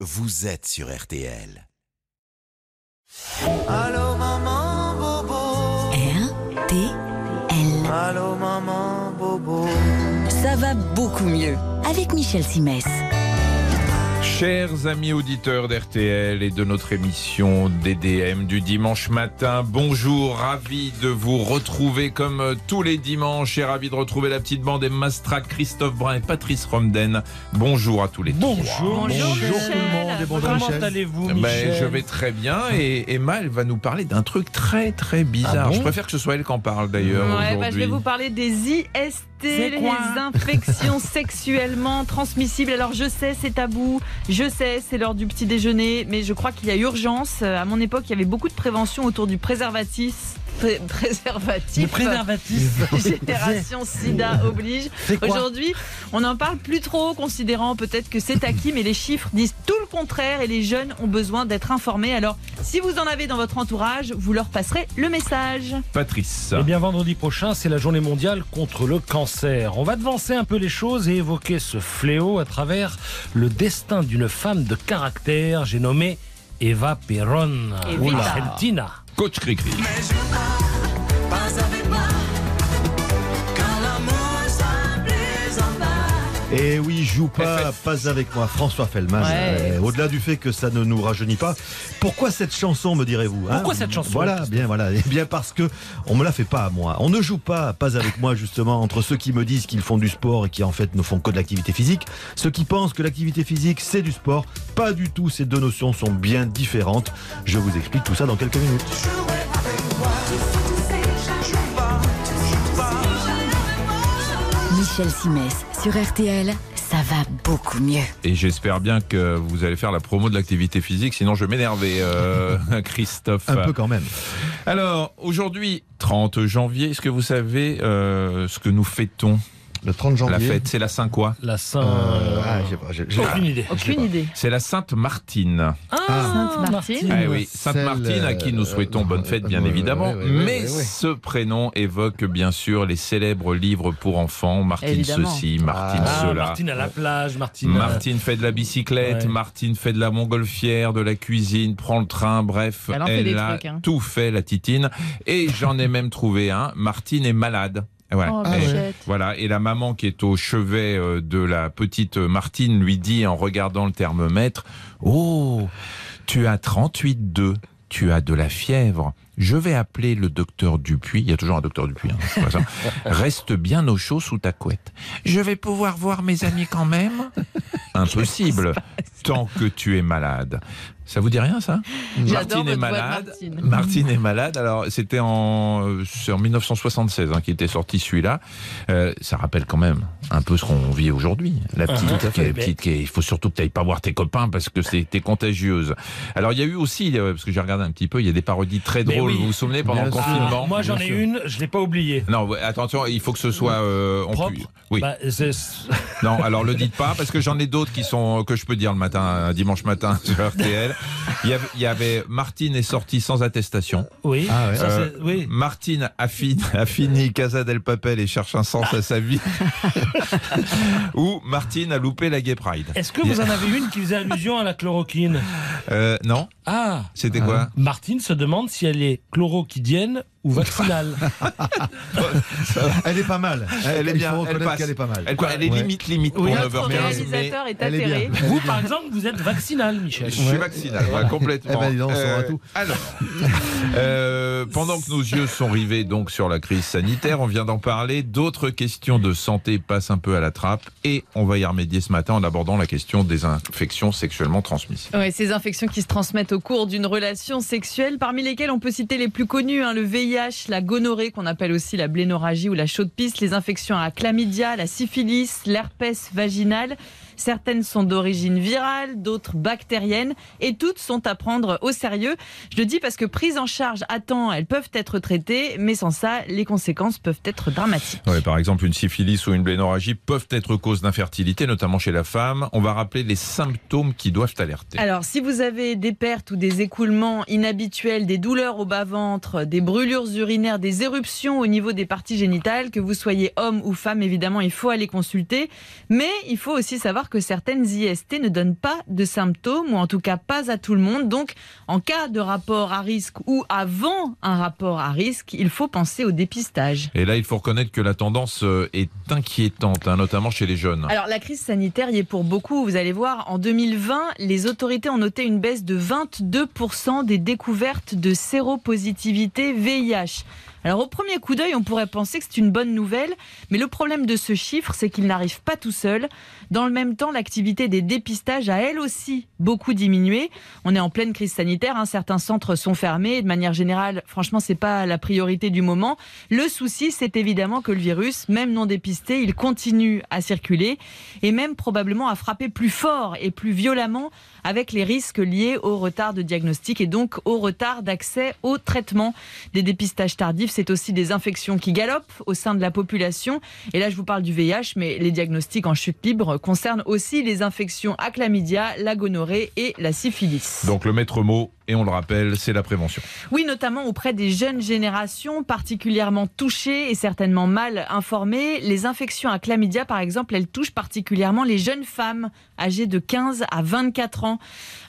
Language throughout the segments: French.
vous êtes sur RTL. Allô maman bobo. RTL. Allô maman bobo. Ça va beaucoup mieux avec Michel Simès. Chers amis auditeurs d'RTL et de notre émission DDM du dimanche matin, bonjour, ravi de vous retrouver comme euh, tous les dimanches et ravi de retrouver la petite bande Emma Strack, Christophe Brun et Patrice Romden. Bonjour à tous les trois. Bonjour, Bonjour, tout le monde et bonjour Comment allez-vous, Ben, Michel je vais très bien et Emma, elle va nous parler d'un truc très très bizarre. Ah bon je préfère que ce soit elle qui en parle d'ailleurs Ouais, aujourd'hui. bah, je vais vous parler des IST, C'est les quoi infections sexuellement transmissibles. Alors je sais, c'est tabou, je sais, c'est l'heure du petit déjeuner, mais je crois qu'il y a urgence. À mon époque, il y avait beaucoup de prévention autour du préservatif. Pré- préservatif. Le préservatif. Génération SIDA oblige. Aujourd'hui, on n'en parle plus trop, considérant peut-être que c'est acquis, mais les chiffres disent tout le contraire et les jeunes ont besoin d'être informés. Alors, si vous en avez dans votre entourage, vous leur passerez le message. Patrice. Eh bien, vendredi prochain, c'est la journée mondiale contre le cancer. On va devancer un peu les choses et évoquer ce fléau à travers le destin d'une femme de caractère. J'ai nommé Eva Perón. Evita. Ou l'Argentina. Coach Cricri. Pas avec moi. Et oui, joue pas, pas avec moi, François Fellman. Ouais. Euh, Au-delà du fait que ça ne nous rajeunit pas, pourquoi cette chanson, me direz-vous hein? Pourquoi cette chanson? Voilà, bien, voilà. Eh bien parce que on me la fait pas à moi. On ne joue pas, pas avec moi justement, entre ceux qui me disent qu'ils font du sport et qui en fait ne font que de l'activité physique, ceux qui pensent que l'activité physique c'est du sport. Pas du tout. Ces deux notions sont bien différentes. Je vous explique tout ça dans quelques minutes. Michel Simès sur RTL. Ça va beaucoup mieux. Et j'espère bien que vous allez faire la promo de l'activité physique, sinon je vais m'énerver, euh, Christophe. Un peu quand même. Alors, aujourd'hui, 30 janvier, est-ce que vous savez euh, ce que nous fêtons? Le 30 janvier. La fête, c'est la Saint quoi La Saint. Euh, ah, j'ai pas- j'ai- j'ai- Aucune idée. Aucune idée. C'est la Sainte Martine. Ah, Sainte Martine. Ah oui, Sainte Martine à qui nous euh, souhaitons bonne fête, bien ouais, évidemment. Mais ce prénom évoque bien sûr les célèbres livres pour enfants. Martine Évidemment. ceci, Martine Ah, cela. Martine à la plage, Martine. euh, Martine fait de la bicyclette, Ouais. Martine fait de la montgolfière, de la cuisine, prend le train, bref, Elle en fait des a trucs, hein. tout fait la titine. Et j'en ai même trouvé un. Martine est malade. Oh, Et- voilà, et la maman qui est au chevet euh, de la petite Martine lui dit en regardant le thermomètre Oh, tu as 38,2, tu as de la fièvre. Je vais appeler le docteur Dupuis. Il y a toujours un docteur Dupuis. hein, ça. Reste bien au chaud sous ta couette. Je vais pouvoir voir mes amis quand même Impossible, tant que tu es malade. Ça vous dit rien, ça? Martine est malade. Martine. Martine est malade. Alors, c'était en, euh, c'est en 1976 hein, qui était sorti celui-là. Euh, ça rappelle quand même un peu ce qu'on vit aujourd'hui. La petite, qui est- fait. petite qui est- il faut surtout que tu n'ailles pas voir tes copains parce que c'était contagieuse. Alors, il y a eu aussi, euh, parce que j'ai regardé un petit peu, il y a des parodies très drôles. oui. Vous vous souvenez pendant le Bien confinement? Moi, j'en ai une, je l'ai pas oubliée. Non, attention, il faut que ce soit euh, en Propre. Oui. Bah, c'est- Non, alors le dites pas parce que j'en ai d'autres qui sont que je peux dire le matin, dimanche matin sur RTL. Il y avait, il y avait Martine est sortie sans attestation. oui. Ah ouais. Ça, Euh, oui. Martine a fini, a fini Casa del Papel et cherche un sens à sa vie. Ou Martine a loupé la Gay Pride. Est-ce que vous en avez une qui faisait allusion à la chloroquine? Euh, non, Ah c'était quoi? Martine se demande si elle est chloroquidienne ou vaccinale. Elle est pas mal. Elle est bien, elle passe. est pas mal. Elle, quoi, elle est Ouais. limite limite Oui, pour Notre 9h15, mais réalisateur est elle est atterré. bien. vous, par exemple, vous êtes vaccinal, Michel. je suis vaccinal, ouais, complètement. Eh ben, tout. Alors, euh, pendant que nos yeux sont rivés donc sur la crise sanitaire, on vient d'en parler. D'autres questions de santé passent un peu à la trappe et on va y remédier ce matin en abordant la question des infections sexuellement transmissibles. Ouais, ces infections qui se transmettent au cours d'une relation sexuelle, parmi lesquelles on peut citer les plus connues, hein, le VIH, la gonorrhée qu'on appelle aussi la blénorragie ou la chaude pisse, les infections à chlamydia, la syphilis, l'herpès vaginal. Certaines sont d'origine virale, d'autres bactériennes, et toutes sont à prendre au sérieux. Je le dis parce que prises en charge à temps, elles peuvent être traitées, mais sans ça, les conséquences peuvent être dramatiques. Ouais, par exemple, une syphilis ou une blénorragie peuvent être cause d'infertilité, notamment chez la femme. On va rappeler les symptômes qui doivent alerter. Alors, si vous avez des pertes ou des écoulements inhabituels, des douleurs au bas-ventre, des brûlures urinaires, des éruptions au niveau des parties génitales, que vous soyez homme ou femme, évidemment, il faut aller consulter. Mais il faut aussi savoir savoir que certaines IST ne donnent pas de symptômes, ou en tout cas pas à tout le monde. Donc, en cas de rapport à risque ou avant un rapport à risque, il faut penser au dépistage. Et là, il faut reconnaître que la tendance euh, est inquiétante, hein, notamment chez les jeunes. Alors la crise sanitaire y est pour beaucoup. Vous allez voir, en 2020, les autorités ont noté une baisse de 22% des découvertes de séropositivité VIH. Alors au premier coup d'œil, on pourrait penser que c'est une bonne nouvelle, mais le problème de ce chiffre, c'est qu'il n'arrive pas tout seul. Dans le même temps, l'activité des dépistages a elle aussi beaucoup diminué. On est en pleine crise sanitaire, hein. certains centres sont fermés. De manière générale, franchement, c'est pas la priorité du moment. Le souci, c'est évidemment que le virus, même non dépisté, il continue à circuler et même probablement à frapper plus fort et plus violemment avec les risques liés au retard de diagnostic et donc au retard d'accès au traitement. Des dépistages tardifs, c'est aussi des infections qui galopent au sein de la population. Et là, je vous parle du VIH, mais les diagnostics en chute libre concernent aussi les infections à chlamydia, la gonorrhée et la syphilis. Donc le maître mot, et on le rappelle, c'est la prévention. Oui, notamment auprès des jeunes générations particulièrement touchées et certainement mal informées. Les infections à chlamydia, par exemple, elles touchent particulièrement les jeunes femmes âgées de 15 à 24 ans.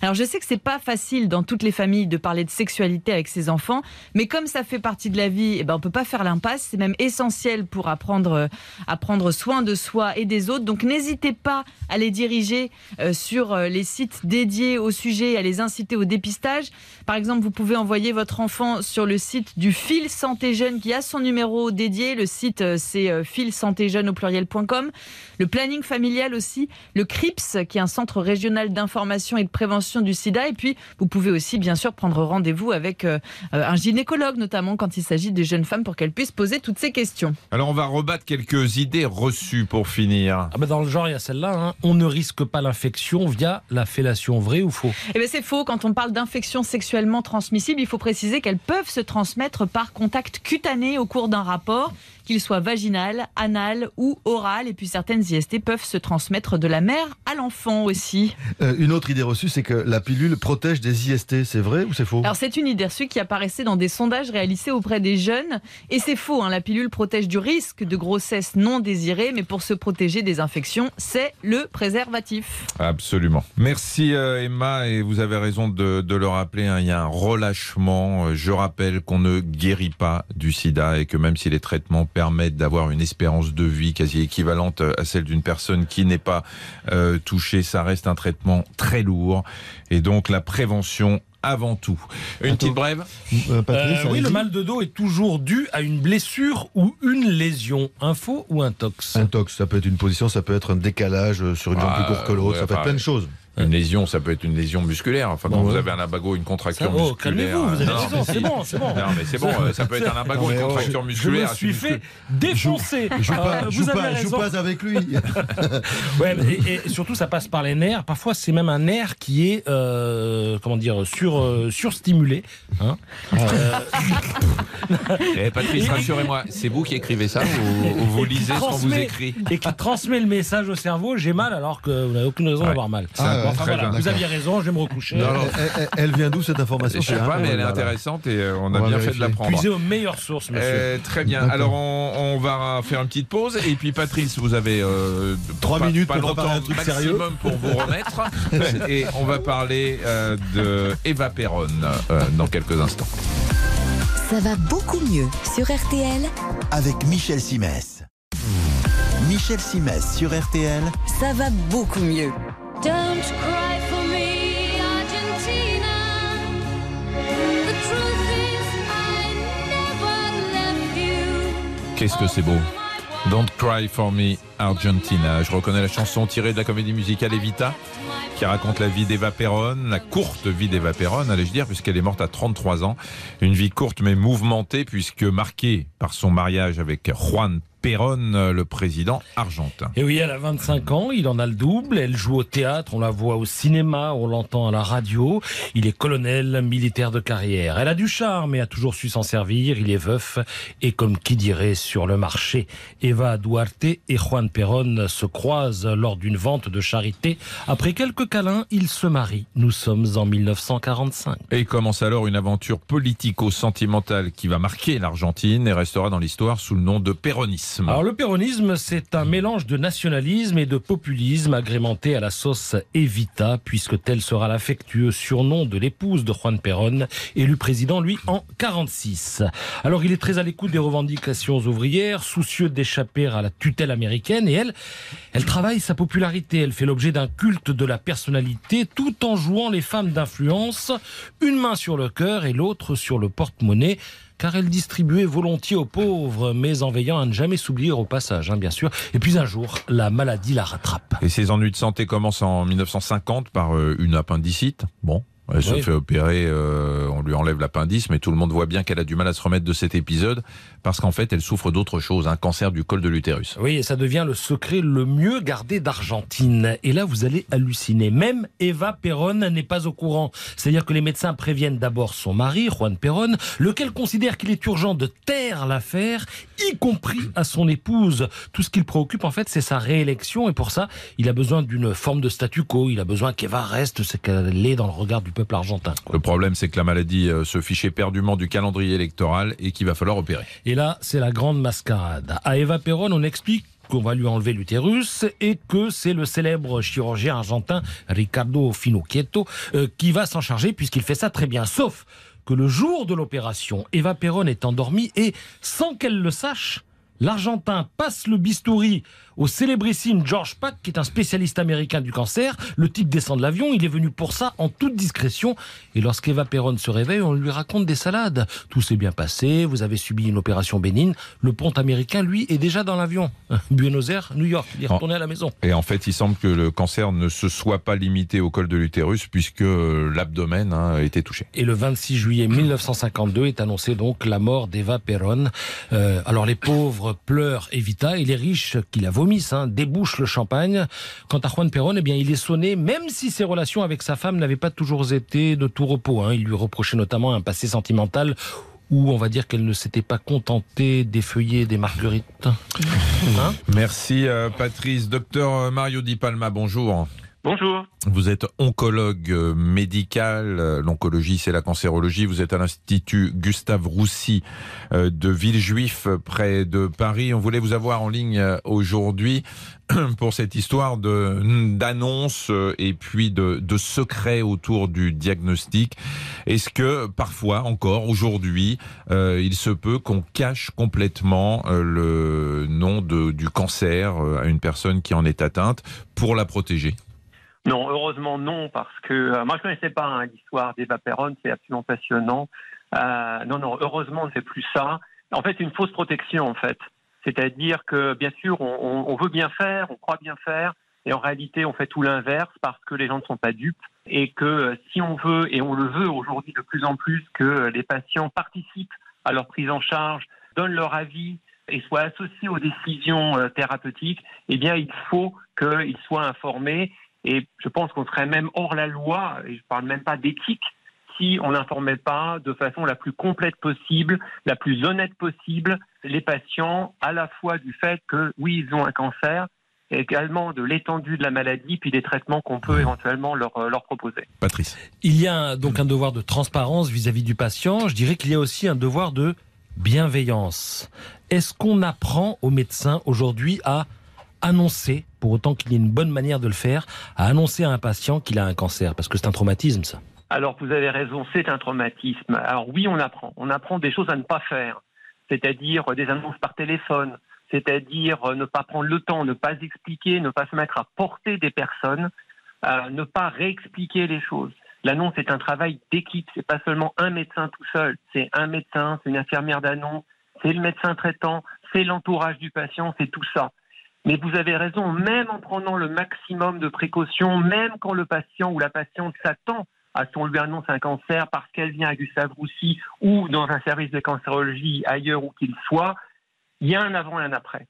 Alors je sais que c'est pas facile dans toutes les familles de parler de sexualité avec ses enfants, mais comme ça fait partie de la vie, eh ben on peut pas faire l'impasse. C'est même essentiel pour apprendre à prendre soin de soi et des autres. Donc n'hésitez pas à les diriger euh, sur euh, les sites dédiés au sujet, à les inciter au dépistage. Par exemple, vous pouvez envoyer votre enfant sur le site du Fil Santé Jeune qui a son numéro dédié. Le site, euh, c'est euh, filsantéjeune au pluriel.com. Le planning familial aussi. Le CRIPS, qui est un centre régional d'information et de prévention du sida. Et puis, vous pouvez aussi, bien sûr, prendre rendez-vous avec euh, un gynécologue, notamment quand il s'agit des jeunes femmes, pour qu'elles puissent poser toutes ces questions. Alors on va rebattre quelques idées reçues pour finir. Ah bah dans le genre, il y a celle-là. hein. On ne risque pas l'infection via la fellation, vrai ou faux? Eh bien, c'est faux. Quand on parle sexuellement transmissibles, il faut préciser qu'elles peuvent se transmettre par contact cutané au cours d'un rapport, qu'il soit vaginal, anal ou oral. Et puis certaines IST peuvent se transmettre de la mère à l'enfant aussi. Euh, une autre idée reçue, c'est que la pilule protège des IST. C'est vrai ou c'est faux? Alors c'est une idée reçue qui apparaissait dans des sondages réalisés auprès des jeunes. Et c'est faux, hein, la pilule protège du risque de grossesse non désirée, mais pour se protéger des infections, c'est le préservatif. Absolument. Merci euh, Emma et vous avez raison de, de le rappeler, hein, il y a un relâchement. Euh, Je rappelle qu'on ne guérit pas du sida et que même si les traitements permettent d'avoir une espérance de vie quasi équivalente à celle d'une personne qui n'est pas euh, touchée, ça reste un traitement très lourd et donc la prévention avant tout. Une Attends. petite brève Euh, Patrice, Euh, Oui, le mal de dos est toujours dû à une blessure ou une lésion. Info ou intox Un tox, ça peut être une position, ça peut être un décalage sur une jambe Ah, plus courte que l'autre, ouais, ça peut être plein de choses. Une lésion, ça peut être une lésion musculaire. Enfin, quand Bon, vous ouais. avez un lumbago, une contracture Ça, oh, musculaire. calmez-vous, vous avez Non, raison, c'est bon, c'est bon. Non, mais c'est bon, euh, ça peut être un lumbago, Non, une mais oh, contracture Je me musculaire. suis fait défoncer. Joue pas, Euh, joue vous avez pas, joue pas avec lui. Ouais, et, et surtout, ça passe par les nerfs. Parfois, c'est même un nerf qui est, euh, comment dire, sur, euh, surstimulé. Hein Eh, Patrice, rassurez-moi, c'est vous qui écrivez ça ou, ou vous lisez ce qu'on vous écrit et qui transmet le message au cerveau. J'ai mal alors que vous n'avez aucune raison Ouais. d'avoir mal. C'est Ah, Enfin, voilà, vous aviez raison, je vais me recoucher. Non, non, elle, vient d'où cette information Je sais C'est pas, mais elle est voilà. intéressante et euh, on a On bien fait de vérifier. l'apprendre. Puisez aux meilleures sources, monsieur. Euh, très bien. Alors on, on va faire une petite pause et puis Patrice, vous avez euh, Trois pas- minutes pas pour préparer longtemps un truc maximum sérieux. pour vous remettre et on va parler euh, de Eva Perron euh, dans quelques instants. Ça va beaucoup mieux sur RTL. Avec Michel Simès. Michel Simès sur RTL. Ça va beaucoup mieux. Qu'est-ce que c'est beau. Don't Cry for Me Argentina. Je reconnais la chanson tirée de la comédie musicale Evita qui raconte la vie d'Eva Perron, la courte vie d'Eva Perron, allais-je dire, puisqu'elle est morte à 33 ans. Une vie courte mais mouvementée puisque marquée par son mariage avec Juan Perón, le président argentin. Et oui, elle a 25 ans, il en a le double. Elle joue au théâtre, on la voit au cinéma, on l'entend à la radio. Il est colonel, militaire de carrière. Elle a du charme et a toujours su s'en servir. Il est veuf et comme qui dirait sur le marché. Eva Duarte et Juan Perón se croisent lors d'une vente de charité. Après quelques câlins, ils se marient. Nous sommes en 1945. Et commence alors une aventure politico-sentimentale qui va marquer l'Argentine et restera dans l'histoire sous le nom de péronisme. Alors le péronisme, c'est un mélange de nationalisme et de populisme agrémenté à la sauce Evita, puisque tel sera l'affectueux surnom de l'épouse de Juan Perón, élu président, lui, en 46. Alors il est très à l'écoute des revendications ouvrières, soucieux d'échapper à la tutelle américaine, et elle, elle travaille sa popularité, elle fait l'objet d'un culte de la personnalité, tout en jouant les femmes d'influence, une main sur le cœur et l'autre sur le porte-monnaie car elle distribuait volontiers aux pauvres, mais en veillant à ne jamais s'oublier au passage, hein, bien sûr. Et puis un jour, la maladie la rattrape. Et ses ennuis de santé commencent en 1950 par euh, une appendicite. Bon. Elle se Oui. fait opérer, euh, on lui enlève l'appendice, mais tout le monde voit bien qu'elle a du mal à se remettre de cet épisode, parce qu'en fait, elle souffre d'autre chose, un cancer du col de l'utérus. Oui, et ça devient le secret le mieux gardé d'Argentine. Et là, vous allez halluciner. Même Eva Perón n'est pas au courant. C'est-à-dire que les médecins préviennent d'abord son mari, Juan Perón, lequel considère qu'il est urgent de taire l'affaire, y compris à son épouse. Tout ce qui le préoccupe, en fait, c'est sa réélection. Et pour ça, il a besoin d'une forme de statu quo. Il a besoin qu'Eva reste ce qu'elle est dans le regard du peuple argentin. quoi. Le problème, c'est que la maladie euh, se fiche éperdument du calendrier électoral et qu'il va falloir opérer. Et là, c'est la grande mascarade. À Eva Perón, on explique qu'on va lui enlever l'utérus et que c'est le célèbre chirurgien argentin Ricardo Finocchietto euh, qui va s'en charger puisqu'il fait ça très bien. Sauf que le jour de l'opération, Eva Perón est endormie et, sans qu'elle le sache, l'Argentin passe le bistouri au célébrissime George Pack, qui est un spécialiste américain du cancer. Le type descend de l'avion, il est venu pour ça en toute discrétion. Et lorsqu'Eva Perón se réveille, on lui raconte des salades. Tout s'est bien passé, vous avez subi une opération bénigne. Le pont américain, lui, est déjà dans l'avion. Buenos Aires, New York, il est retourné à la maison. Et en fait, il semble que le cancer ne se soit pas limité au col de l'utérus, puisque euh, l'abdomen hein, a été touché. Et le 26 juillet 1952 est annoncé donc la mort d'Eva Perón. Euh, alors les pauvres pleurent Evita et les riches qui la vomissent hein, débouchent le champagne. Quant à Juan Perón, eh bien il est sonné, même si ses relations avec sa femme n'avaient pas toujours été de tout repos. hein. Il lui reprochait notamment un passé sentimental où on va dire qu'elle ne s'était pas contentée d'effeuiller des marguerites. Hein Merci euh, Patrice. Docteur Mario Di Palma, bonjour. Bonjour. Vous êtes oncologue euh, médical. Euh, L'oncologie, c'est la cancérologie. Vous êtes à l'Institut Gustave Roussy euh, de Villejuif, près de Paris. On voulait vous avoir en ligne aujourd'hui pour cette histoire d'annonce et puis de, de secret autour du diagnostic. Est-ce que parfois, encore aujourd'hui, il se peut qu'on cache complètement le nom du cancer à une personne qui en est atteinte pour la protéger? Non, heureusement non, parce que euh, moi je connaissais pas hein, l'histoire d'Eva Perron, c'est absolument passionnant. Euh, non, non, heureusement on ne fait plus ça. En fait, une fausse protection en fait. C'est-à-dire que bien sûr on, on- on veut bien faire, on croit bien faire, et en réalité on fait tout l'inverse parce que les gens ne sont pas dupes et que euh, si on veut, et on le veut aujourd'hui de plus en plus, que euh, les patients participent à leur prise en charge, donnent leur avis et soient associés aux décisions euh, thérapeutiques, eh bien il faut qu'ils soient informés et je pense qu'on serait même hors la loi, et je parle même pas d'éthique, si on n'informait pas de façon la plus complète possible, la plus honnête possible, les patients, à la fois du fait que oui, ils ont un cancer, et également de l'étendue de la maladie, puis des traitements qu'on peut éventuellement leur, euh, leur proposer. Patrice. Il y a donc un devoir de transparence vis-à-vis du patient. Je dirais qu'il y a aussi un devoir de bienveillance. Est-ce qu'on apprend aux médecins aujourd'hui à annoncer, pour autant qu'il y ait une bonne manière de le faire, à annoncer à un patient qu'il a un cancer Parce que c'est un traumatisme, ça. Alors, vous avez raison, c'est un traumatisme. Alors oui, on apprend. On apprend des choses à ne pas faire, c'est-à-dire euh, des annonces par téléphone, c'est-à-dire euh, ne pas prendre le temps, ne pas expliquer, ne pas se mettre à porter des personnes, euh, ne pas réexpliquer les choses. L'annonce est un travail d'équipe, c'est pas seulement un médecin tout seul, c'est un médecin, c'est une infirmière d'annonce, c'est le médecin traitant, c'est l'entourage du patient, c'est tout ça. Mais vous avez raison, même en prenant le maximum de précautions, même quand le patient ou la patiente s'attend à ce qu'on lui annonce un cancer parce qu'elle vient à Gustave Roussy ou dans un service de cancérologie ailleurs où qu'il soit, il y a un avant et un après.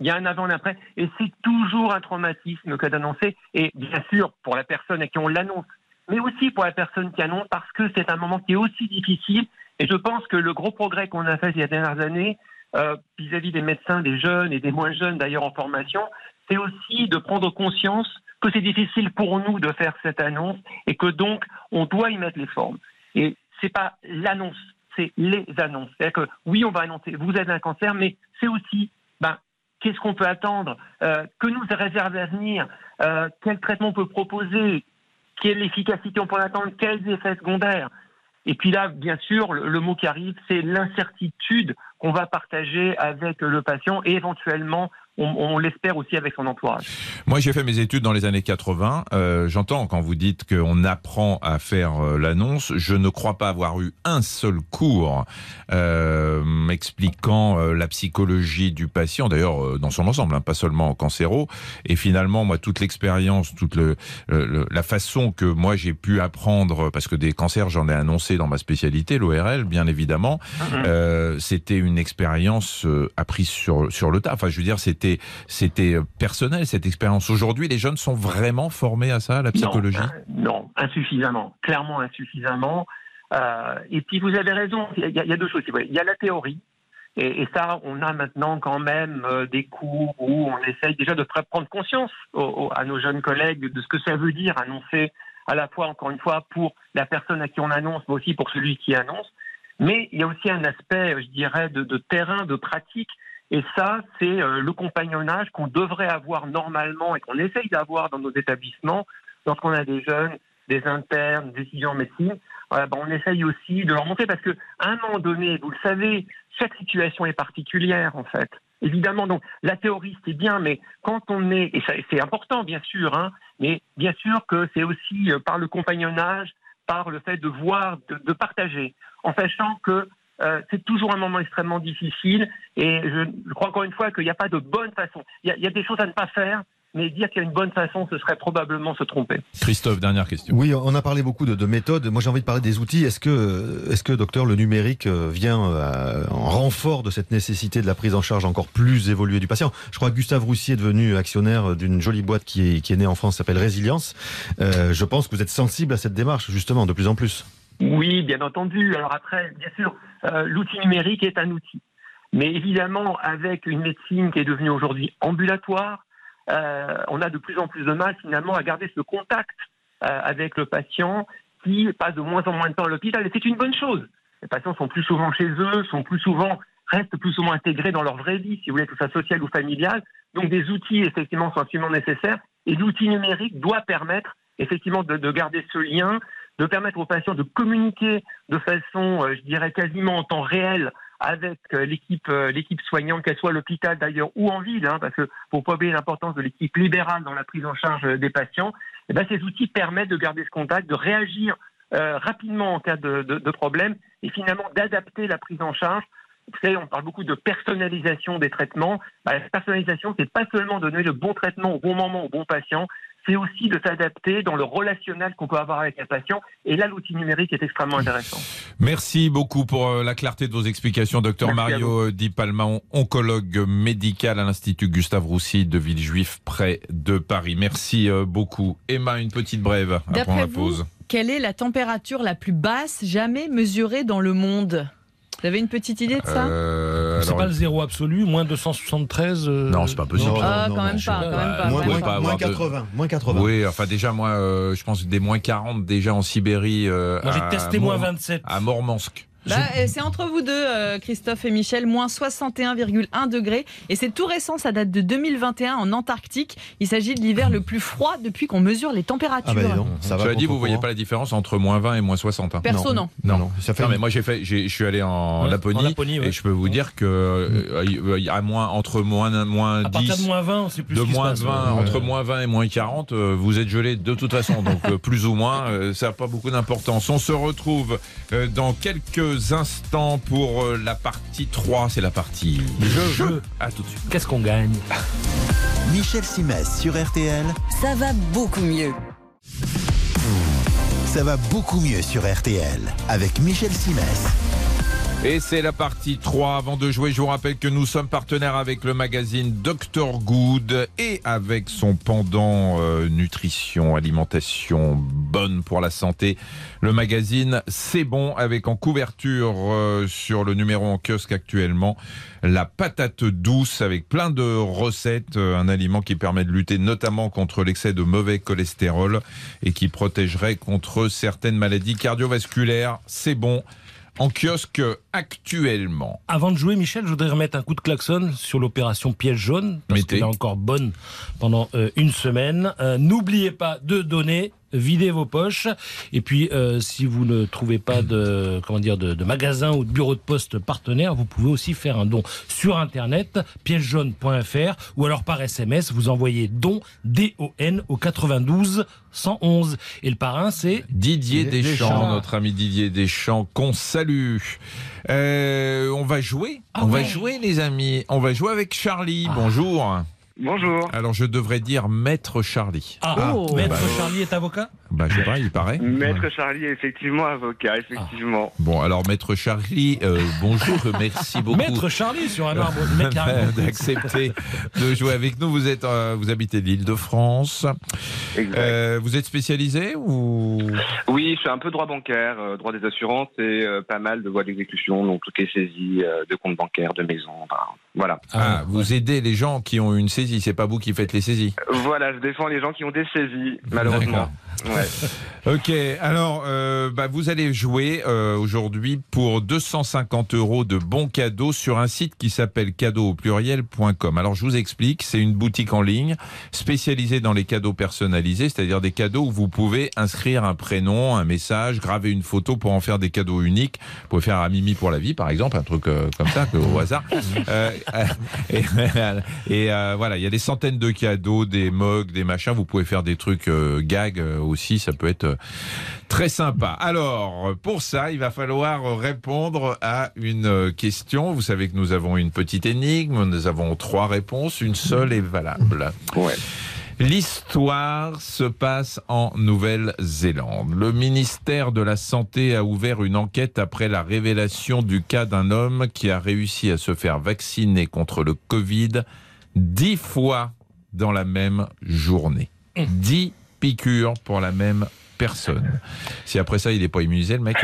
Il y a un avant et un après. Et c'est toujours un traumatisme que d'annoncer. Et bien sûr, pour la personne à qui on l'annonce, mais aussi pour la personne qui annonce parce que c'est un moment qui est aussi difficile. Et je pense que le gros progrès qu'on a fait a dernières années euh, vis-à-vis des médecins, des jeunes et des moins jeunes d'ailleurs en formation, c'est aussi de prendre conscience que c'est difficile pour nous de faire cette annonce et que donc on doit y mettre les formes. Et c'est pas l'annonce, c'est les annonces. C'est-à-dire que oui, on va annoncer, vous avez un cancer, mais c'est aussi ben, qu'est-ce qu'on peut attendre, euh, que nous réserve l'avenir, euh, quel traitement on peut proposer, quelle efficacité on peut en attendre, quels effets secondaires. Et puis là, bien sûr, le, mot qui arrive, c'est l'incertitude qu'on va partager avec le patient et éventuellement, on, on l'espère aussi avec son entourage. Moi, j'ai fait mes études dans les années 80. Euh, J'entends quand vous dites qu'on apprend à faire euh, l'annonce. Je ne crois pas avoir eu un seul cours euh, m'expliquant la psychologie du patient, d'ailleurs dans son ensemble, hein, pas seulement en cancéro. Et finalement, moi, toute l'expérience, toute le, le- le- la façon que moi j'ai pu apprendre, parce que des cancers, j'en ai annoncé dans ma spécialité, l'ORL, bien évidemment. Euh, c'était une expérience apprise sur sur le tas. Enfin, je veux dire, c'était c'était euh, personnel cette expérience. Aujourd'hui, les jeunes sont vraiment formés à ça, à la psychologie? Non, non, insuffisamment, clairement insuffisamment. Euh, et puis vous avez raison, il y a, il y a deux choses. Il y a la théorie, et, et ça, on a maintenant quand même euh, des cours où on essaye déjà de prendre conscience à nos jeunes collègues de ce que ça veut dire annoncer à la fois, encore une fois, pour la personne à qui on annonce, mais aussi pour celui qui annonce. Mais il y a aussi un aspect, je dirais, de, de terrain, de pratique. Et ça, c'est euh, le compagnonnage qu'on devrait avoir normalement et qu'on essaye d'avoir dans nos établissements lorsqu'on a des jeunes, des internes, des étudiants en médecine. Voilà, ben, on essaye aussi de leur montrer parce que à un moment donné, vous le savez, chaque situation est particulière en fait. Évidemment, donc la théorie c'est bien, mais quand on est et c'est important bien sûr, hein, mais bien sûr que c'est aussi euh, par le compagnonnage, par le fait de voir, de, de partager, en sachant que euh, c'est toujours un moment extrêmement difficile et je, je crois encore une fois qu'il n'y a pas de bonne façon. Il y a, il y a des choses à ne pas faire, mais dire qu'il y a une bonne façon, ce serait probablement se tromper. Christophe, dernière question. Oui, on a parlé beaucoup de, de méthodes. Moi, j'ai envie de parler des outils. Est-ce que, est-ce que, docteur, le numérique euh, vient euh, en renfort de cette nécessité de la prise en charge encore plus évoluée du patient? Je crois que Gustave Roussier est devenu actionnaire d'une jolie boîte qui est, qui est née en France, s'appelle Résilience. Euh, je pense que vous êtes sensible à cette démarche, justement, de plus en plus. Oui, bien entendu. Alors après, bien sûr, euh, l'outil numérique est un outil. Mais évidemment, avec une médecine qui est devenue aujourd'hui ambulatoire, euh, on a de plus en plus de mal finalement à garder ce contact euh, avec le patient qui passe de moins en moins de temps à l'hôpital. Et c'est une bonne chose. Les patients sont plus souvent chez eux, sont plus souvent, restent plus souvent intégrés dans leur vraie vie, si vous voulez, que ce soit sociale ou familiale. Donc des outils, effectivement, sont absolument nécessaires. Et l'outil numérique doit permettre, effectivement, de, de garder ce lien, de permettre aux patients de communiquer de façon, euh, je dirais, quasiment en temps réel avec euh, l'équipe euh, l'équipe soignante, qu'elle soit à l'hôpital d'ailleurs ou en ville, hein, parce que faut pas oublier l'importance de l'équipe libérale dans la prise en charge des patients. Et ben, ces outils permettent de garder ce contact, de réagir rapidement en cas de problème et finalement d'adapter la prise en charge. Vous savez, on parle beaucoup de personnalisation des traitements. Bah, la personnalisation, c'est pas seulement donner le bon traitement au bon moment au bon patient, c'est aussi de s'adapter dans le relationnel qu'on peut avoir avec un patient. Et là, l'outil numérique est extrêmement intéressant. Merci beaucoup pour euh, la clarté de vos explications, docteur Mario Di Palma, on- oncologue médical à l'Institut Gustave Roussy de Villejuif, près de Paris. Merci euh, beaucoup. Emma, une petite brève après la pause. quelle est la température la plus basse jamais mesurée dans le monde? Vous avez une petite idée de ça? Euh, C'est alors, pas le zéro absolu, moins 273 euh, Non, c'est pas possible. non. Ah, quand même pas, quand même pas. Moins, pas moins avoir de- 80, moins 80. Oui, enfin déjà moi, euh, je pense des moins 40 déjà en Sibérie. euh, Moi, j'ai testé moins Mour- 27. À Mormansk. Bah, euh, c'est entre vous deux, euh, Christophe et Michel, moins 61,1 degrés. Et c'est tout récent, ça date de 2021 en Antarctique. Il s'agit de l'hiver le plus froid depuis qu'on mesure les températures. Ah bah donc, ça va. Cela dit, vous contre-courant. voyez pas la différence entre moins 20 et moins 60. hein. Perso, non. Non, non, ça fait Non, mais moi j'ai fait, j'ai- je suis allé en Ouais, Laponie, en Laponie, ouais. et je peux vous dire que euh, a moins entre moins moins À partir 10 de moins 20, c'est plus de ce qui se moins passe, 20 ouais. entre moins 20 et moins 40 euh, vous êtes gelé de toute façon donc euh, plus ou moins euh, ça n'a pas beaucoup d'importance on se retrouve euh, dans quelques instants pour euh, la partie 3 c'est la partie Jeu, jeu jeu. à tout de suite Qu'est-ce qu'on gagne Michel Simès sur RTL, Ça va beaucoup mieux. ça va beaucoup mieux sur RTL avec Michel Simès. Et c'est la partie 3. Avant de jouer, je vous rappelle que nous sommes partenaires avec le magazine Dr Good et avec son pendant euh, nutrition, alimentation bonne pour la santé. Le magazine C'est bon avec en couverture euh, sur le numéro en kiosque actuellement la patate douce avec plein de recettes, euh, un aliment qui permet de lutter notamment contre l'excès de mauvais cholestérol et qui protégerait contre certaines maladies cardiovasculaires. C'est bon en kiosque actuellement. Avant de jouer, Michel, je voudrais remettre un coup de klaxon sur l'opération piège jaune, parce Mettez. qu'elle est encore bonne pendant euh, une semaine. Euh, N'oubliez pas de donner. Videz vos poches et puis euh, si vous ne trouvez pas de comment dire de, de magasin ou de bureau de poste partenaire, vous pouvez aussi faire un don sur internet piègejaune.fr ou alors par SMS vous envoyez don D O N au 92 111 et le parrain c'est Didier Des- Deschamps, Deschamps. notre ami Didier Deschamps, qu'on salue. Euh, on va jouer, Ah on va jouer les amis. On va jouer avec Charlie. Bonjour. Bonjour. Alors je devrais dire Maître Charlie. ah, Oh. Maître Bah, Charlie est avocat? Bah je sais pas, il paraît. Maître Charlie est effectivement avocat, effectivement. Bon alors Maître Charlie, euh, bonjour, merci beaucoup. Maître Charlie sur un arbre Larry. d'accepter de jouer avec nous. Vous êtes, euh, vous habitez l'île de France. Exact. Euh, vous êtes spécialisé ou? Oui, je fais un peu droit bancaire, euh, droit des assurances et euh, pas mal de voies d'exécution, donc toutes les saisies euh, de comptes bancaires, de maisons. enfin, voilà. ah, vous aidez les gens qui ont une saisie. C'est pas vous qui faites les saisies. Voilà, je défends les gens qui ont des saisies, malheureusement. Ouais. Ok, alors euh, bah, vous allez jouer euh, aujourd'hui pour 250 euros de bons cadeaux sur un site qui s'appelle cadeau au pluriel.com. Alors je vous explique, c'est une boutique en ligne spécialisée dans les cadeaux personnalisés, c'est-à-dire des cadeaux où vous pouvez inscrire un prénom, un message, graver une photo pour en faire des cadeaux uniques. Vous pouvez faire un Mimi pour la vie, par exemple, un truc euh, comme ça, au hasard. Et et, voilà, il y a des centaines de cadeaux, des mugs, des machins. Vous pouvez faire des trucs gag euh, aussi, ça peut être euh, très sympa. Alors, pour ça, il va falloir répondre à une euh, question. Vous savez que nous avons une petite énigme, nous avons trois réponses, une seule est valable. Ouais. L'histoire se passe en Nouvelle-Zélande. Le ministère de la Santé a ouvert une enquête après la révélation du cas d'un homme qui a réussi à se faire vacciner contre le Covid dix fois dans la même journée. Dix piqûres pour la même personne. Si après ça, il n'est pas immunisé, le mec.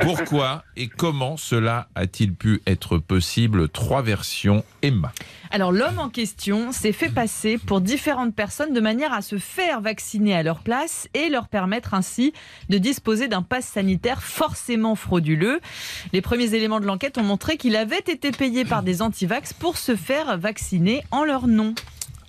Pourquoi et comment cela a-t-il pu être possible? Trois versions. Emma. Alors l'homme en question s'est fait passer pour différentes personnes de manière à se faire vacciner à leur place et leur permettre ainsi de disposer d'un pass sanitaire forcément frauduleux. Les premiers éléments de l'enquête ont montré qu'il avait été payé par des antivax pour se faire vacciner en leur nom.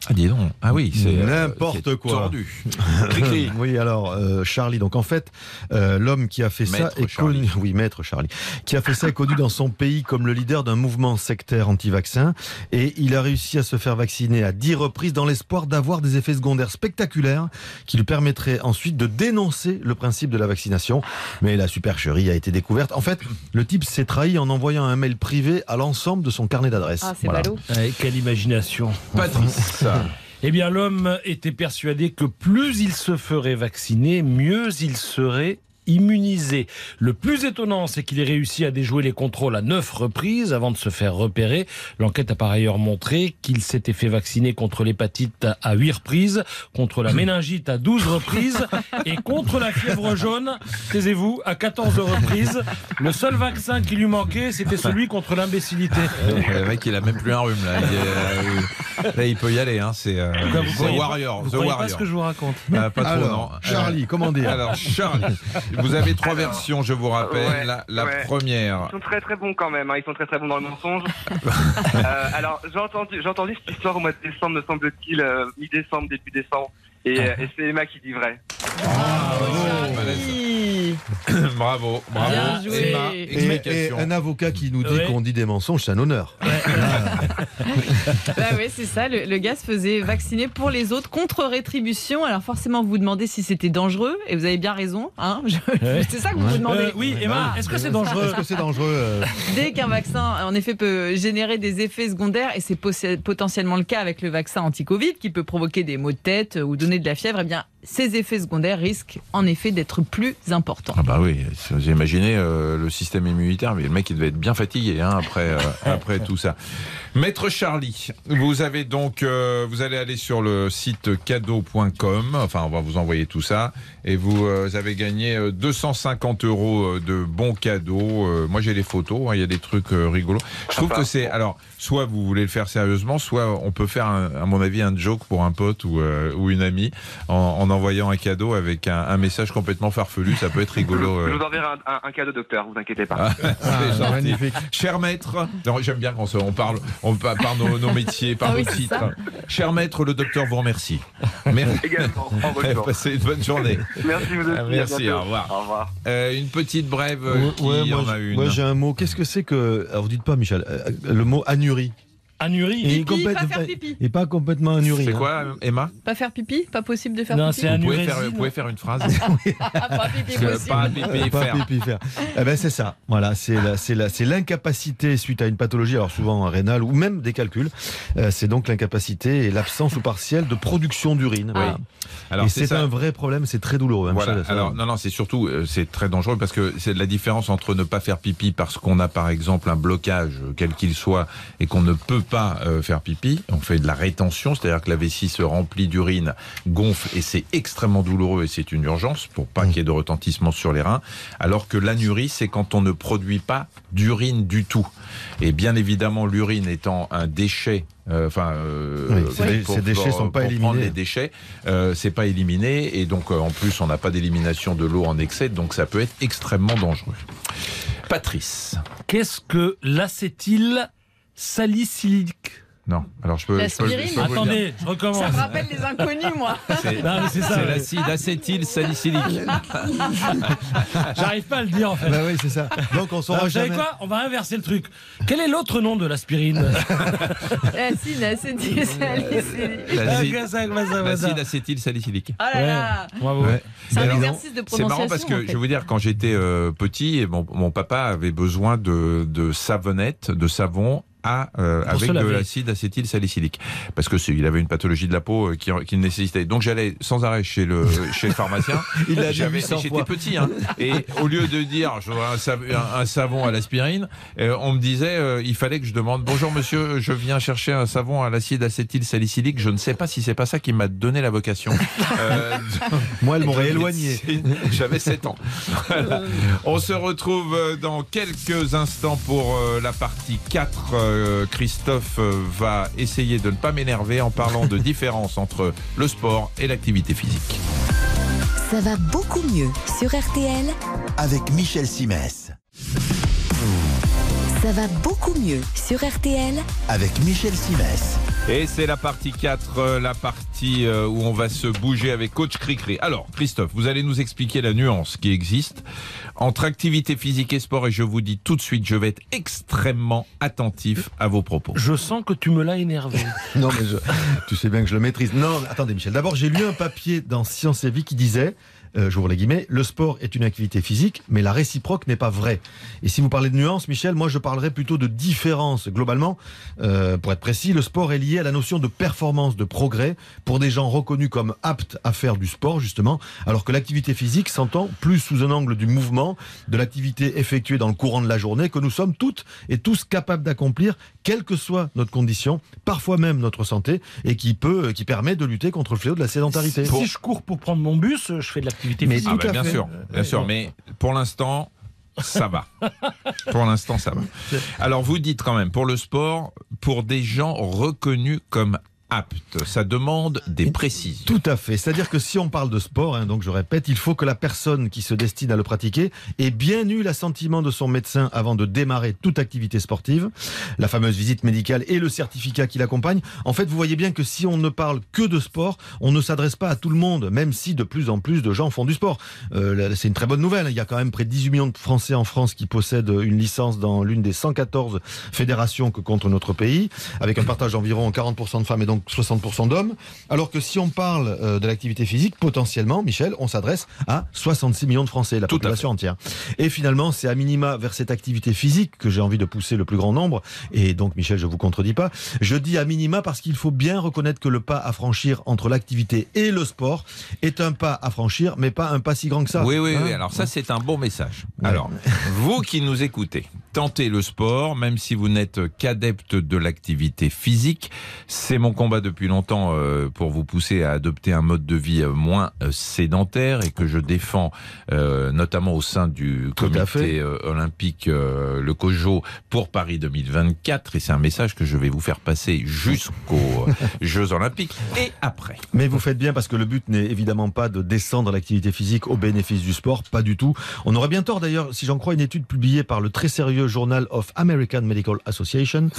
Ah, dis donc. Ah oui, c'est euh, N'importe quoi. Tordu. Oui, alors euh, Charlie. Donc en fait, euh, l'homme qui a fait Maître ça est Charlie. connu. Oui, maître Charlie, qui a fait ça est connu dans son pays comme le leader d'un mouvement sectaire anti-vaccin, et il a réussi à se faire vacciner à dix reprises dans l'espoir d'avoir des effets secondaires spectaculaires qui lui permettraient ensuite de dénoncer le principe de la vaccination. Mais la supercherie a été découverte. En fait, le type s'est trahi en envoyant un mail privé à l'ensemble de son carnet d'adresses. Ah, c'est Voilà. ballot. Ouais, quelle imagination. Patrice. Eh bien, l'homme était persuadé que plus il se ferait vacciner, mieux il serait immunisé. Le plus étonnant, c'est qu'il ait réussi à déjouer les contrôles à neuf reprises avant de se faire repérer. L'enquête a par ailleurs montré qu'il s'était fait vacciner contre l'hépatite à huit reprises, contre la méningite à 12 reprises et contre la fièvre jaune, taisez-vous, à 14 reprises. Le seul vaccin qui lui manquait, c'était celui contre l'imbécilité. Euh, Le mec, il a même plus un rhume là. Il, est, euh, là, il peut y aller. Hein. C'est euh, The pas- Warrior. Vous The croyez pas Warrior. ce que je vous raconte Euh, pas trop, Alors, non. Charlie, comment dire Euh, Alors, Charlie, vous avez trois versions, je vous rappelle. Ouais, la la ouais. première. Ils sont très très bons quand même, hein. ils sont très très bons dans le mensonge. Euh, alors j'ai entendu, j'ai entendu cette histoire au mois de décembre, me semble-t-il, euh, mi-décembre, début décembre, et, euh, et c'est Emma qui dit vrai. Oui. bravo, bravo. Bien joué. Emma, Et- un avocat qui nous dit Ouais. qu'on dit des mensonges, c'est un honneur. Bah oui, c'est ça. Le, le gars se faisait vacciner pour les autres contre rétribution. Alors forcément, vous vous demandez si c'était dangereux, et vous avez bien raison. Hein Ouais. C'est ça que vous vous demandez. Euh, oui, Emma, est-ce que c'est dangereux Est-ce que c'est dangereux euh, Dès qu'un vaccin, en effet, peut générer des effets secondaires, et c'est potentiellement le cas avec le vaccin anti-Covid, qui peut provoquer des maux de tête ou donner de la fièvre, eh bien, ces effets secondaires risquent en effet d'être plus importants. Ah bah oui, si vous imaginez euh, le système immunitaire, mais le mec il devait être bien fatigué hein, après euh, après tout ça. Maître Charlie, vous avez donc euh, vous allez aller sur le site cadeau.com, enfin on va vous envoyer tout ça et vous euh, avez gagné euh, 250 euros euh, de bons cadeaux. Euh, moi j'ai les photos, hein, il y a des trucs euh, rigolos. Je trouve que c'est alors soit vous voulez le faire sérieusement, soit on peut faire un- à mon avis un joke pour un pote ou euh, ou une amie en, en envoyant un cadeau avec un, un message complètement farfelu. Ça peut être rigolo. Je euh. vous enverrai un, un- un cadeau, docteur, vous inquiétez pas. Ah, c'est Ah, magnifique. Cher maître, non, j'aime bien quand on parle, on par nos, nos métiers, par Ah nos oui, titres. Cher maître, le docteur vous remercie. Merci. Également, en. Passez une bonne journée. Merci, vous merci, au revoir. Au revoir. Euh, une petite brève euh, Ouais, qui ouais, moi, en a une. moi, j'ai un mot. Qu'est-ce que c'est que. Alors, vous dites pas, Michel, euh, le mot anurie. Anurie. Et Pipi, complète- pas faire pipi. Et pas complètement anurie. C'est hein. quoi, Emma? Pas faire pipi? Pas possible de faire Non, pipi? c'est vous pouvez, faire, vous pouvez faire une phrase Ah, pas pipi possible. Pas pipi, Pas faire. pipi faire. Eh ben c'est ça. Voilà, c'est la- c'est la- c'est l'incapacité suite à une pathologie, alors souvent rénale ou même des calculs. Euh, c'est donc l'incapacité et l'absence ou partielle de production d'urine. Voilà. Alors et c'est un vrai problème. C'est très douloureux. hein, Voilà. Michel, ça. Alors non non c'est surtout euh, c'est très dangereux parce que c'est la différence entre ne pas faire pipi parce qu'on a par exemple un blocage quel qu'il soit et qu'on ne peut pas euh, faire pipi, on fait de la rétention, c'est-à-dire que la vessie se remplit d'urine, gonfle et c'est extrêmement douloureux et c'est une urgence pour pas Mmh. qu'il y ait de retentissement sur les reins. Alors que l'anurie c'est quand on ne produit pas d'urine du tout. Et bien évidemment l'urine étant un déchet euh, enfin, euh, Oui, ces- pour- ces déchets pour- sont pas pour éliminés. les déchets, euh, c'est pas éliminé et donc euh, en plus on n'a pas d'élimination de l'eau en excès, donc ça peut être extrêmement dangereux. Patrice, Qu'est-ce que l'acétyl salicylique non, alors je peux. je peux- je. Attendez, je recommence. Ça me rappelle les inconnus, moi. C'est Non, mais c'est ça. c'est ouais. l'acide acétylsalicylique. J'arrive pas à le dire en fait. Bah oui, c'est ça. Donc on saura vous savez quoi On va inverser le truc. Quel est l'autre nom de l'aspirine L'acide acétylsalicylique. L'acide- Ah, L'acide ça. acétylsalicylique. Oh là là Bravo. Ouais. C'est un exercice de C'est prononciation. marrant parce que en je vais vous dire quand j'étais euh, petit et mon, mon papa avait besoin de, de savonnette, de savon à, euh, avec de l'acide acétylsalicylique parce que il avait une pathologie de la peau euh, qui, qui nécessitait. Donc j'allais sans arrêt chez le chez le pharmacien. Il l'a 100 J'étais petit hein, et au lieu de dire je un, un- un savon à l'aspirine, euh, on me disait euh, il fallait que je demande bonjour monsieur, je viens chercher un savon à l'acide acétylsalicylique. Je ne sais pas si c'est pas ça qui m'a donné la vocation. Moi, elle m'aurait éloigné. J'avais 7 ans. Voilà. On se retrouve dans quelques instants pour la partie 4. Euh, Christophe euh, va essayer de ne pas m'énerver en parlant de différence entre le sport et l'activité physique. Ça va beaucoup mieux sur RTL. avec Michel Simès. Ça va beaucoup mieux sur RTL. Avec Michel Simès. Et c'est la partie 4, euh, la partie euh, où on va se bouger avec coach Cricri. Alors, Christophe, vous allez nous expliquer la nuance qui existe entre activité physique et sport et je vous dis tout de suite, je vais être extrêmement attentif à vos propos. Je sens que tu me l'as énervé. Non, mais je- tu sais bien que je le maîtrise. Non, attendez, Michel. D'abord, j'ai lu un papier dans Science et Vie qui disait, euh, j'ouvre les guillemets, le sport est une activité physique, mais la réciproque n'est pas vraie. Et si vous parlez de nuances, Michel, moi, je parlerai plutôt de différence. Globalement, euh, pour être précis, le sport est lié à la notion de performance, de progrès pour des gens reconnus comme aptes à faire du sport, justement, alors que l'activité physique s'entend plus sous un angle du mouvement, de l'activité effectuée dans le courant de la journée que nous sommes toutes et tous capables d'accomplir, quelle que soit notre condition, parfois même notre santé, et qui peut, qui permet de lutter contre le fléau de la sédentarité. Si je cours pour prendre mon bus, je fais de l'activité Mais physique. Ah bah, bien sûr, bien sûr, mais pour l'instant, ça va. Pour l'instant, ça va. Alors, vous dites quand même, pour le sport, pour des gens reconnus comme aptes, ça demande des précisions. Tout à fait. C'est-à-dire que si on parle de sport, hein, donc je répète, il faut que la personne qui se destine à le pratiquer ait bien eu l'assentiment de son médecin avant de démarrer toute activité sportive, la fameuse visite médicale et le certificat qui l'accompagne. En fait, vous voyez bien que si on ne parle que de sport, on ne s'adresse pas à tout le monde, même si de plus en plus de gens font du sport. Euh, c'est une très bonne nouvelle. Il y a quand même près de 18 millions de Français en France qui possèdent une licence dans l'une des 114 fédérations que compte notre pays, avec un partage d'environ 40% de femmes et donc 60% d'hommes. Alors que si on parle euh, de l'activité physique, potentiellement, Michel, on s'adresse à 66 millions de Français, la Tout population entière. Et finalement, c'est à minima vers cette activité physique que j'ai envie de pousser le plus grand nombre. Et donc, Michel, je vous contredis pas. Je dis à minima parce qu'il faut bien reconnaître que le pas à franchir entre l'activité et le sport est un pas à franchir, mais pas un pas si grand que ça. Oui, oui, Hein oui. Alors ça, c'est un bon message. Alors, vous qui nous écoutez, tentez le sport, même si vous n'êtes qu'adepte de l'activité physique. C'est mon combat depuis longtemps euh, pour vous pousser à adopter un mode de vie euh, moins euh, sédentaire et que je défends notamment au sein du Tout comité olympique, le COJO, pour Paris 2024. Et c'est un message que je vais vous faire passer jusqu'aux Jeux olympiques et après. Mais vous faites bien parce que le but n'est évidemment pas de descendre l'activité physique au bénéfice du sport, pas du tout. On aurait bien tort d'ailleurs, si j'en crois une étude publiée par le très sérieux Journal of American Medical Association.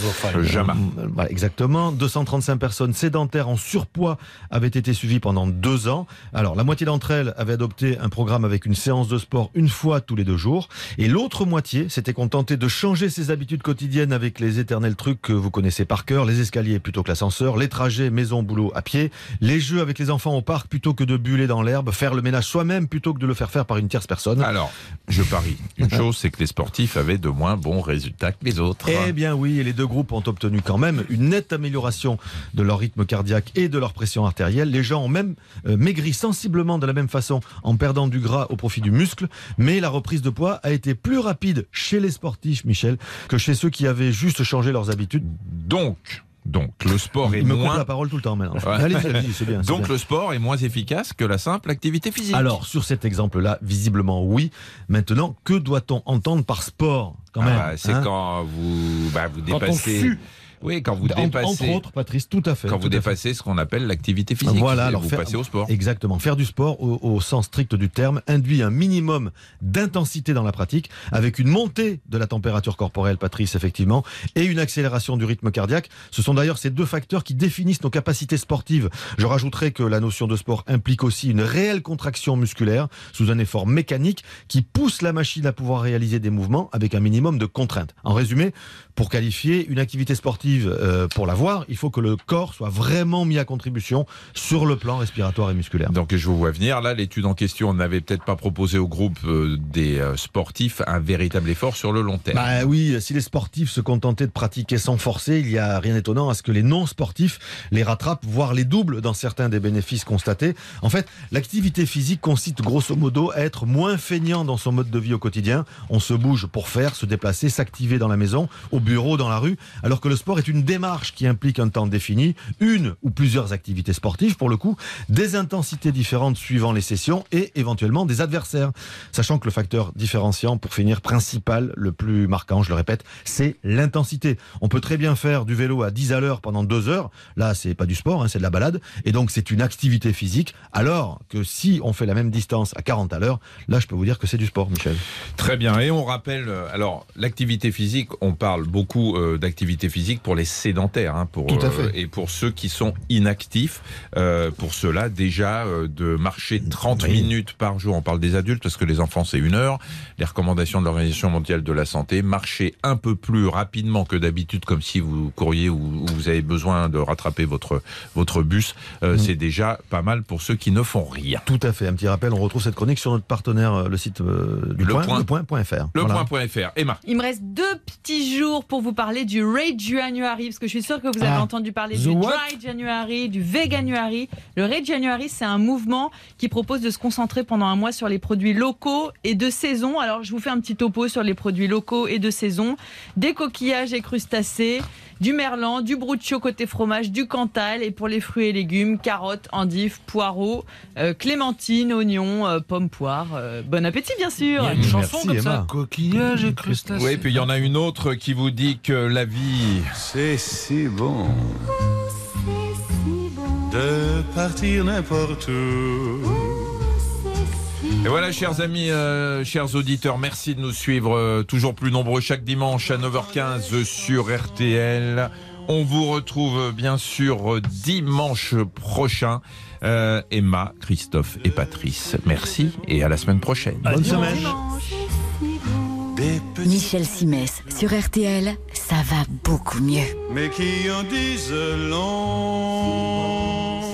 Euh, voilà, exactement. 235 personnes sédentaires en surpoids avaient été suivies pendant deux ans. Alors, la moitié d'entre elles avaient adopté un programme avec une séance de sport une fois tous les deux jours. Et l'autre moitié s'était contentée de changer ses habitudes quotidiennes avec les éternels trucs que vous connaissez par cœur, les escaliers plutôt que l'ascenseur, les trajets maison-boulot à pied, les jeux avec les enfants au parc plutôt que de buller dans l'herbe, faire le ménage soi-même plutôt que de le faire faire par une tierce personne. Alors, je parie. Une chose, c'est que les sportifs avaient de moins bons résultats que les autres. Eh bien oui, et les deux groupes ont obtenu quand même une nette amélioration de leur rythme cardiaque et de leur pression artérielle. Les gens ont même euh, maigri sensiblement de la même façon en perdant du gras au profit du muscle, mais la reprise de poids a été plus rapide chez les sportifs, Michel, que chez ceux qui avaient juste changé leurs habitudes. Donc, donc le sport est Il me coupe moins. la parole tout le temps maintenant. Ouais. Allez-y, allez-y, c'est bien. c'est Donc bien. le sport est moins efficace que la simple activité physique. Alors, sur cet exemple-là, visiblement oui. Maintenant, que doit-on entendre par sport quand Ah même bah, c'est hein quand vous, bah, vous Quand on dépassez. sue. Oui, quand vous dépassez. Entre autres, Patrice, tout à fait. quand vous dépassez ce qu'on appelle l'activité physique. Voilà, alors vous faire- passez au sport. Exactement. Faire du sport au, au sens strict du terme induit un minimum d'intensité dans la pratique, avec une montée de la température corporelle, Patrice, effectivement, et une accélération du rythme cardiaque. Ce sont d'ailleurs ces deux facteurs qui définissent nos capacités sportives. Je rajouterai que la notion de sport implique aussi une réelle contraction musculaire sous un effort mécanique qui pousse la machine à pouvoir réaliser des mouvements avec un minimum de contraintes. En résumé, pour qualifier une activité sportive euh, pour l'avoir, il faut que le corps soit vraiment mis à contribution sur le plan respiratoire et musculaire. Donc je vous vois venir. Là, l'étude en question n'avait peut-être pas proposé au groupe euh, des euh, sportifs un véritable effort sur le long terme. Bah oui, si les sportifs se contentaient de pratiquer sans forcer, il y a rien d'étonnant à ce que les non-sportifs les rattrapent, voire les doublent dans certains des bénéfices constatés. En fait, l'activité physique consiste grosso modo à être moins feignant dans son mode de vie au quotidien. On se bouge pour faire, se déplacer, s'activer dans la maison, au bureau, dans la rue, alors que le sport est une démarche qui implique un temps défini, une ou plusieurs activités sportives pour le coup, des intensités différentes suivant les sessions et éventuellement des adversaires. Sachant que le facteur différenciant, pour finir, principal, le plus marquant, je le répète, c'est l'intensité. On peut très bien faire du vélo à 10 à l'heure pendant deux heures. Là, c'est pas du sport, hein, c'est de la balade. Et donc, c'est une activité physique. Alors que si on fait la même distance à 40 à l'heure, là, je peux vous dire que c'est du sport, Michel. Très bien. Et on rappelle, euh, alors l'activité physique, on parle beaucoup euh, d'activité physique pour les sédentaires, hein, pour Tout à euh, fait. et pour ceux qui sont inactifs. Euh, pour cela, déjà euh, de marcher 30 Oui. minutes par jour. On parle des adultes parce que les enfants c'est une heure. Les recommandations de l'Organisation mondiale de la santé, marcher un peu plus rapidement que d'habitude, comme si vous couriez ou, ou vous avez besoin de rattraper votre votre bus. Euh, Mm. C'est déjà pas mal pour ceux qui ne font rien. Tout à fait. Un petit rappel, on retrouve cette chronique sur notre partenaire, euh, le site euh, du Le point, point. le point.fr. Le Voilà. point.fr. Emma. Il me reste deux petits jours pour vous parler du Red January, parce que je suis sûre que vous avez Ah. entendu parler The du what? Dry January, du Veganuary. Le Red January, c'est un mouvement qui propose de se concentrer pendant un mois sur les produits locaux et de saison. Alors, je vous fais un petit topo sur les produits locaux et de saison. Des coquillages et crustacés, du merlan, du bruccio côté fromage, du cantal, et pour les fruits et légumes, carottes, endives, poireaux, euh, clémentines, oignons, euh, pommes, poires. Euh, bon appétit, bien Il y sûr. a une chanson Merci, comme Emma. ça. Coquillage et crustacés. Oui, puis il y en a une autre qui vous dit que la vie. C'est si bon de partir n'importe où. Et voilà, chers amis, euh, chers auditeurs, merci de nous suivre euh, toujours plus nombreux chaque dimanche à 9h15 sur RTL. On vous retrouve euh, bien sûr dimanche prochain. Euh, Emma, Christophe et Patrice, merci et à la semaine prochaine. Bonne semaine. Michel Simès sur RTL, ça va beaucoup mieux. mais qui en disent long.